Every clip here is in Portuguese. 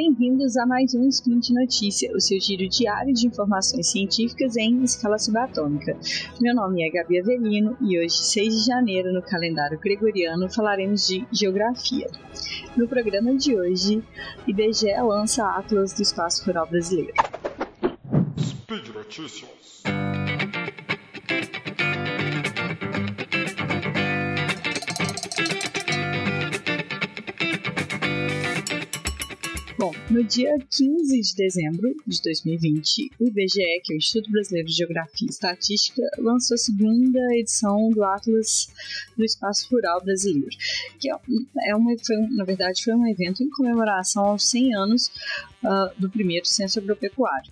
bem-vindos a mais um Spin de Notícia, o seu giro diário de informações científicas em escala subatômica. Meu nome é Gabi Avelino e hoje, 6 de janeiro, no calendário gregoriano, falaremos de geografia. No programa de hoje, IBGE lança Atlas do Espaço Rural Brasileiro. Speed Notícias. No dia 15 de dezembro de 2020, o IBGE, que é o Instituto Brasileiro de Geografia e Estatística, lançou a segunda edição do Atlas do Espaço Rural Brasileiro, que é, é uma, foi, na verdade foi um evento em comemoração aos 100 anos uh, do primeiro censo agropecuário.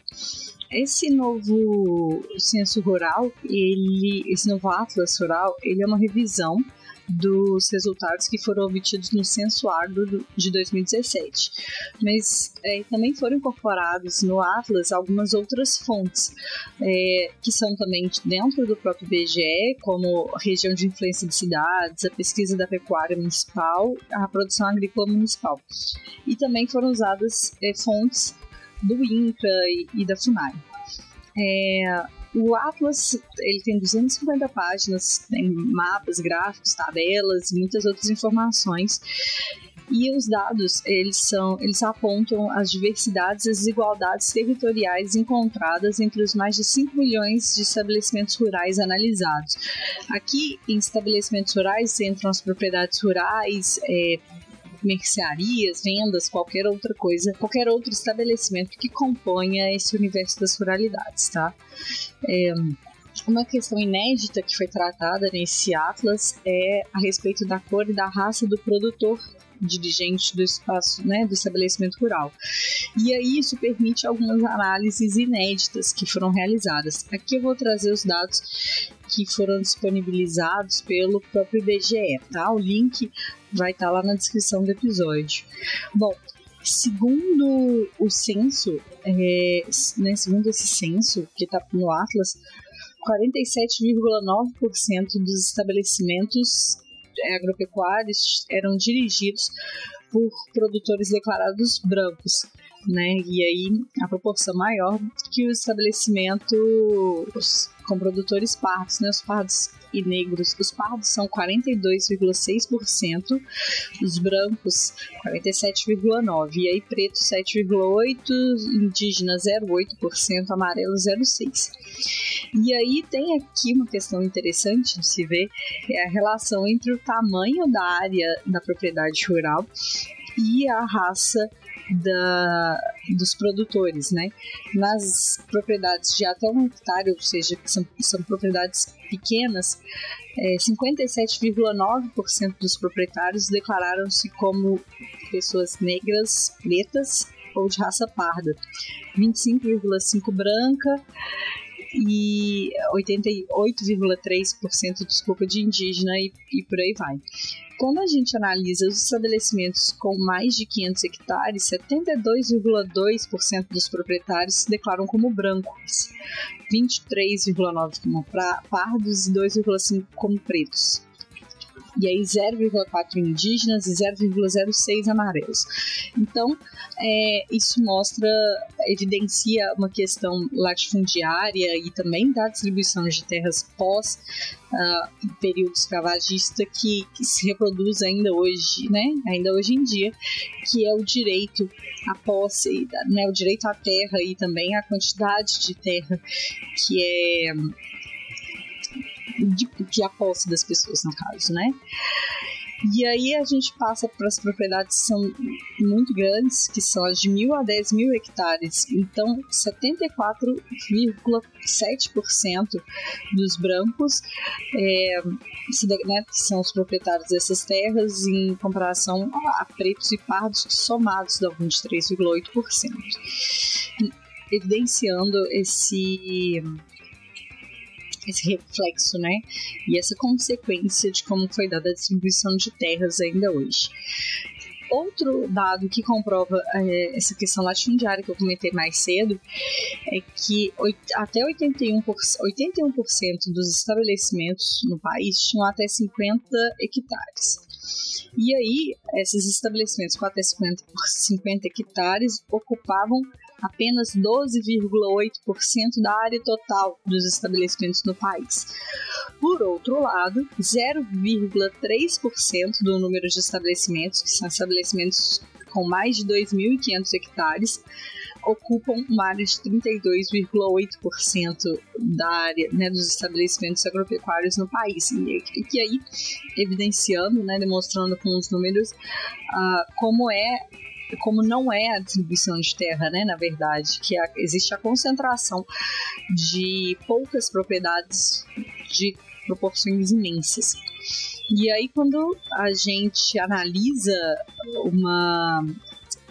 Esse novo censo rural, ele, esse novo Atlas rural, ele é uma revisão dos resultados que foram obtidos no Censo Agro de 2017. Mas é, também foram incorporados no Atlas algumas outras fontes, é, que são também dentro do próprio IBGE, como região de influência de cidades, a pesquisa da pecuária municipal, a produção agrícola municipal. E também foram usadas é, fontes do INCRA e, e da FUNAI. É, o Atlas ele tem 250 páginas, tem mapas, gráficos, tabelas muitas outras informações. E os dados, eles são, eles apontam as diversidades e as desigualdades territoriais encontradas entre os mais de 5 milhões de estabelecimentos rurais analisados. Aqui, em estabelecimentos rurais, entram as propriedades rurais, é, mercearias, vendas, qualquer outra coisa, qualquer outro estabelecimento que componha esse universo das ruralidades, tá? É, uma questão inédita que foi tratada nesse atlas é a respeito da cor e da raça do produtor dirigente do espaço, né, do estabelecimento rural. E aí isso permite algumas análises inéditas que foram realizadas. Aqui eu vou trazer os dados que foram disponibilizados pelo próprio IBGE, tá? O link vai estar tá lá na descrição do episódio. Bom, segundo o censo, é, né, segundo esse censo que está no Atlas, 47,9% dos estabelecimentos agropecuários eram dirigidos por produtores declarados brancos, né? E aí a proporção maior que os estabelecimentos com produtores pardos, né? Os pardos e negros. Os pardos são 42,6%, os brancos 47,9%, e aí preto 7,8%, indígena 0,8%, amarelo 0,6%. E aí tem aqui uma questão interessante de se ver, é a relação entre o tamanho da área da propriedade rural e a raça da, dos produtores, né? Nas propriedades de até um hectare, ou seja, que são, são propriedades pequenas, é, 57,9% dos proprietários declararam-se como pessoas negras, pretas ou de raça parda, 25,5% branca e 88,3% desculpa de indígena e, e por aí vai. Quando a gente analisa os estabelecimentos com mais de 500 hectares, 72,2% dos proprietários se declaram como brancos, 23,9% como pardos e 2,5% como pretos e aí 0,4 indígenas e 0,06 amarelos. Então, é, isso mostra, evidencia uma questão latifundiária e também da distribuição de terras pós uh, período escravagista que, que, se reproduz ainda hoje, né? Ainda hoje em dia, que é o direito à posse, né? O direito à terra e também a quantidade de terra que é de, de a posse das pessoas, no caso, né? E aí a gente passa para as propriedades que são muito grandes, que são as de mil a 10 mil hectares. Então, 74,7% dos brancos é, né, são os proprietários dessas terras, em comparação a pretos e pardos somados dão 23,8%. Evidenciando esse esse reflexo, né? E essa consequência de como foi dada a distribuição de terras ainda hoje. Outro dado que comprova é, essa questão latifundiária que eu comentei mais cedo é que até 81%, 81 dos estabelecimentos no país tinham até 50 hectares. E aí, esses estabelecimentos com até 50, 50 hectares ocupavam apenas 12,8% da área total dos estabelecimentos no país. Por outro lado, 0,3% do número de estabelecimentos, que são estabelecimentos com mais de 2.500 hectares, ocupam uma área de 32,8% da área né, dos estabelecimentos agropecuários no país. E, e aí, evidenciando, né, demonstrando com os números uh, como é como não é a distribuição de terra, né, na verdade, que a, existe a concentração de poucas propriedades de proporções imensas. E aí, quando a gente analisa uma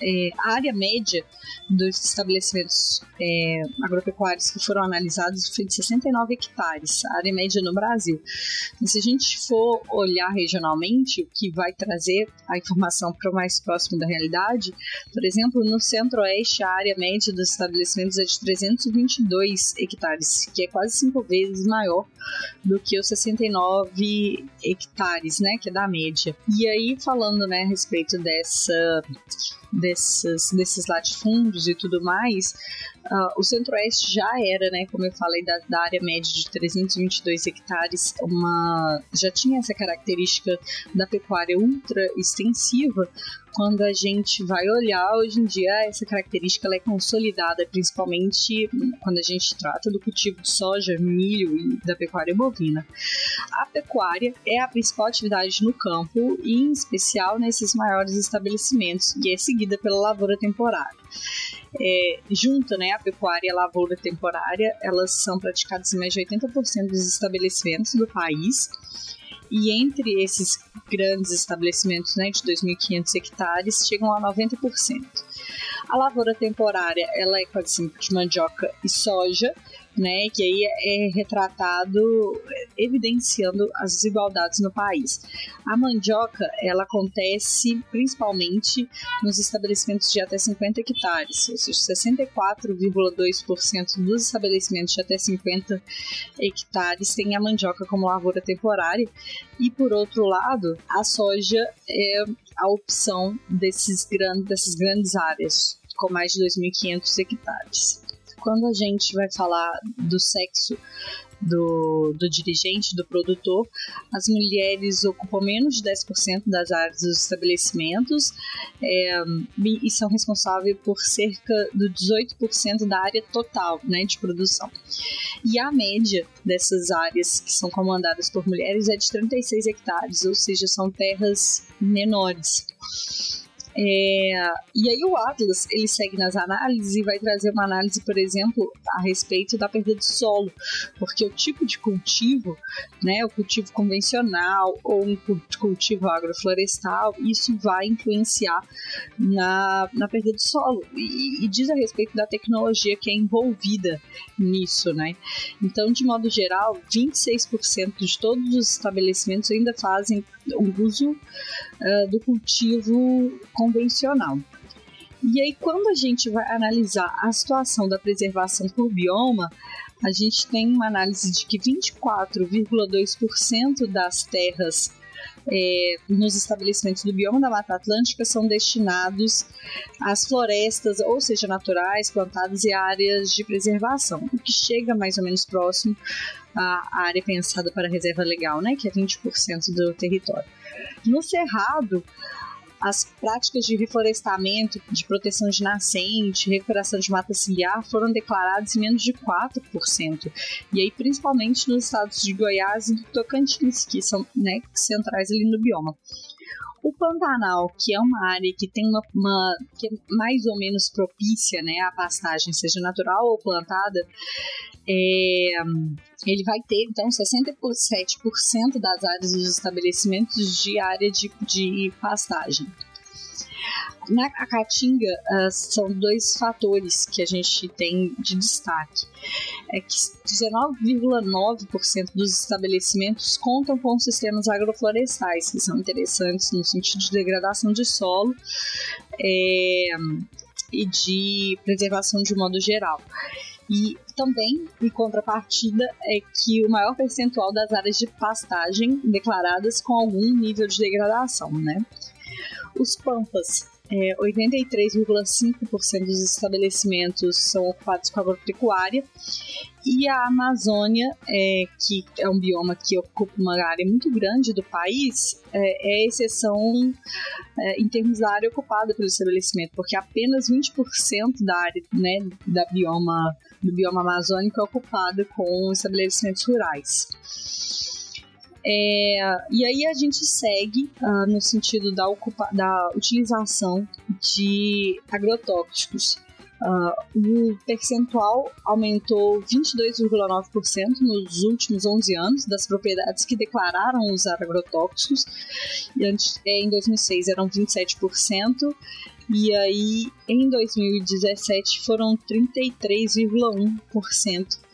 é, área média dos estabelecimentos é, agropecuários que foram analisados foi de 69 hectares, a área média no Brasil. Se a gente for olhar regionalmente, o que vai trazer a informação para o mais próximo da realidade, por exemplo, no centro-oeste, a área média dos estabelecimentos é de 322 hectares, que é quase cinco vezes maior do que os 69 hectares, né, que é da média. E aí, falando né, a respeito dessa desses, desses latifúndios e tudo mais, Uh, o Centro-Oeste já era, né, como eu falei, da, da, área média de 322 hectares, uma já tinha essa característica da pecuária ultra extensiva. Quando a gente vai olhar hoje em dia, essa característica é consolidada, principalmente quando a gente trata do cultivo de soja, milho e da pecuária bovina. A pecuária é a principal atividade no campo e, em especial, nesses maiores estabelecimentos, e é seguida pela lavoura temporária é, junta né, a pecuária e a lavoura temporária, elas são praticadas em mais de 80% dos estabelecimentos do país. E entre esses grandes estabelecimentos né, de 2.500 hectares, chegam a 90%. A lavoura temporária ela é quase de mandioca e soja, né, que aí é retratado evidenciando as desigualdades no país. A mandioca, ela acontece principalmente nos estabelecimentos de até 50 hectares, ou seja, 64,2% dos estabelecimentos de até 50 hectares têm a mandioca como lavoura temporária, e por outro lado, a soja é a opção desses grandes, dessas grandes áreas com mais de 2.500 hectares quando a gente vai falar do sexo do, do dirigente, do produtor, as mulheres ocupam menos de 10% das áreas dos estabelecimentos é, e são responsáveis por cerca de 18% da área total né, de produção. E a média dessas áreas que são comandadas por mulheres é de 36 hectares, ou seja, são terras menores. É, e aí o Atlas ele segue nas análises e vai trazer uma análise, por exemplo, a respeito da perda de solo, porque o tipo de cultivo, né, o cultivo convencional ou um cultivo agroflorestal, isso vai influenciar na, na perda de solo e, e diz a respeito da tecnologia que é envolvida nisso, né? Então, de modo geral, 26% de todos os estabelecimentos ainda fazem o uso uh, do cultivo convencional. E aí, quando a gente vai analisar a situação da preservação por bioma, a gente tem uma análise de que 24,2% das terras é, nos estabelecimentos do bioma da Mata Atlântica são destinados às florestas, ou seja, naturais, plantadas e áreas de preservação, o que chega mais ou menos próximo à área pensada para reserva legal, né, que é 20% do território. No Cerrado, as práticas de reflorestamento, de proteção de nascente, recuperação de mata ciliar foram declaradas em menos de 4%. E aí, principalmente nos estados de Goiás e do Tocantins, que são né, centrais ali no bioma. O Pantanal, que é uma área que tem uma, uma que é mais ou menos propícia né, à pastagem, seja natural ou plantada, é, ele vai ter então 67% das áreas dos estabelecimentos de área de, de pastagem. Na Caatinga, uh, são dois fatores que a gente tem de destaque. É que 19,9% dos estabelecimentos contam com sistemas agroflorestais, que são interessantes no sentido de degradação de solo é, e de preservação de modo geral. E também, em contrapartida, é que o maior percentual das áreas de pastagem declaradas com algum nível de degradação, né? Os pampas é, 83,5% dos estabelecimentos são ocupados com agropecuária e a Amazônia, é, que é um bioma que ocupa uma área muito grande do país, é, é exceção é, em termos da área ocupada pelo estabelecimento, porque apenas 20% da área né, da bioma, do bioma amazônico é ocupada com estabelecimentos rurais. É, e aí a gente segue uh, no sentido da, ocupa da utilização de agrotóxicos. Uh, o percentual aumentou 22,9% nos últimos 11 anos das propriedades que declararam usar agrotóxicos. E antes, é, em 2006 eram 27%, e aí em 2017 foram 33,1%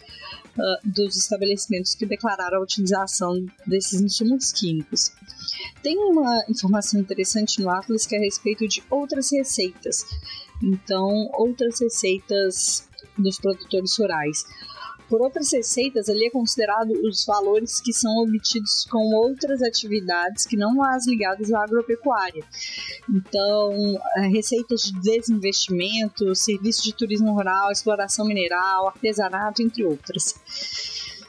uh, dos estabelecimentos que declararam a utilização desses insumos químicos. Tem uma informação interessante no Atlas que é a respeito de outras receitas. Então, outras receitas dos produtores rurais. Por outras receitas, ali é considerado os valores que são obtidos com outras atividades que não as ligadas à agropecuária. Então, é, receitas de desinvestimento, serviço de turismo rural, exploração mineral, artesanato, entre outras.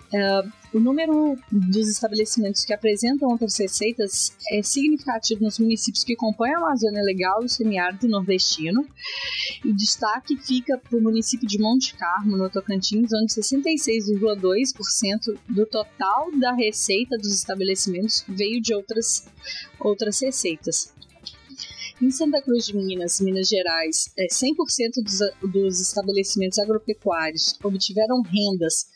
Uh, o número dos estabelecimentos que apresentam outras receitas é significativo nos municípios que compõem a Amazônia Legal e o semiárido nordestino. E destaque fica para o município de Monte Carmo, no Tocantins, onde 66,2% do total da receita dos estabelecimentos veio de outras, outras receitas. Em Santa Cruz de Minas, Minas Gerais, 100% é, dos, dos estabelecimentos agropecuários obtiveram rendas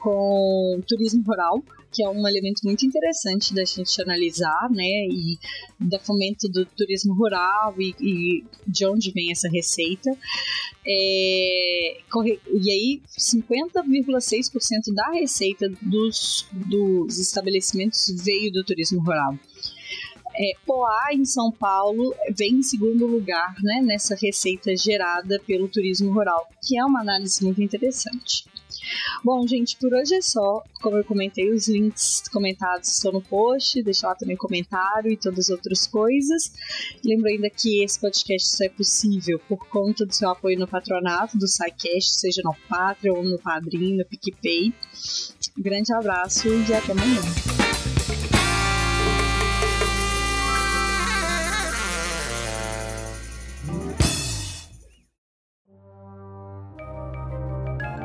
com turismo rural, que é um elemento muito interessante da gente analisar, né? E da fomento do turismo rural e, e de onde vem essa receita. É, e aí, 50,6% da receita dos, dos estabelecimentos veio do turismo rural. É, Poá, em São Paulo, vem em segundo lugar né, nessa receita gerada pelo turismo rural, que é uma análise muito interessante. Bom, gente, por hoje é só. Como eu comentei, os links comentados estão no post, deixa lá também comentário e todas as outras coisas. Lembro ainda que esse podcast só é possível por conta do seu apoio no patronato do SciCast, seja no Patreon, no Padrim, no PicPay. Grande abraço e até amanhã.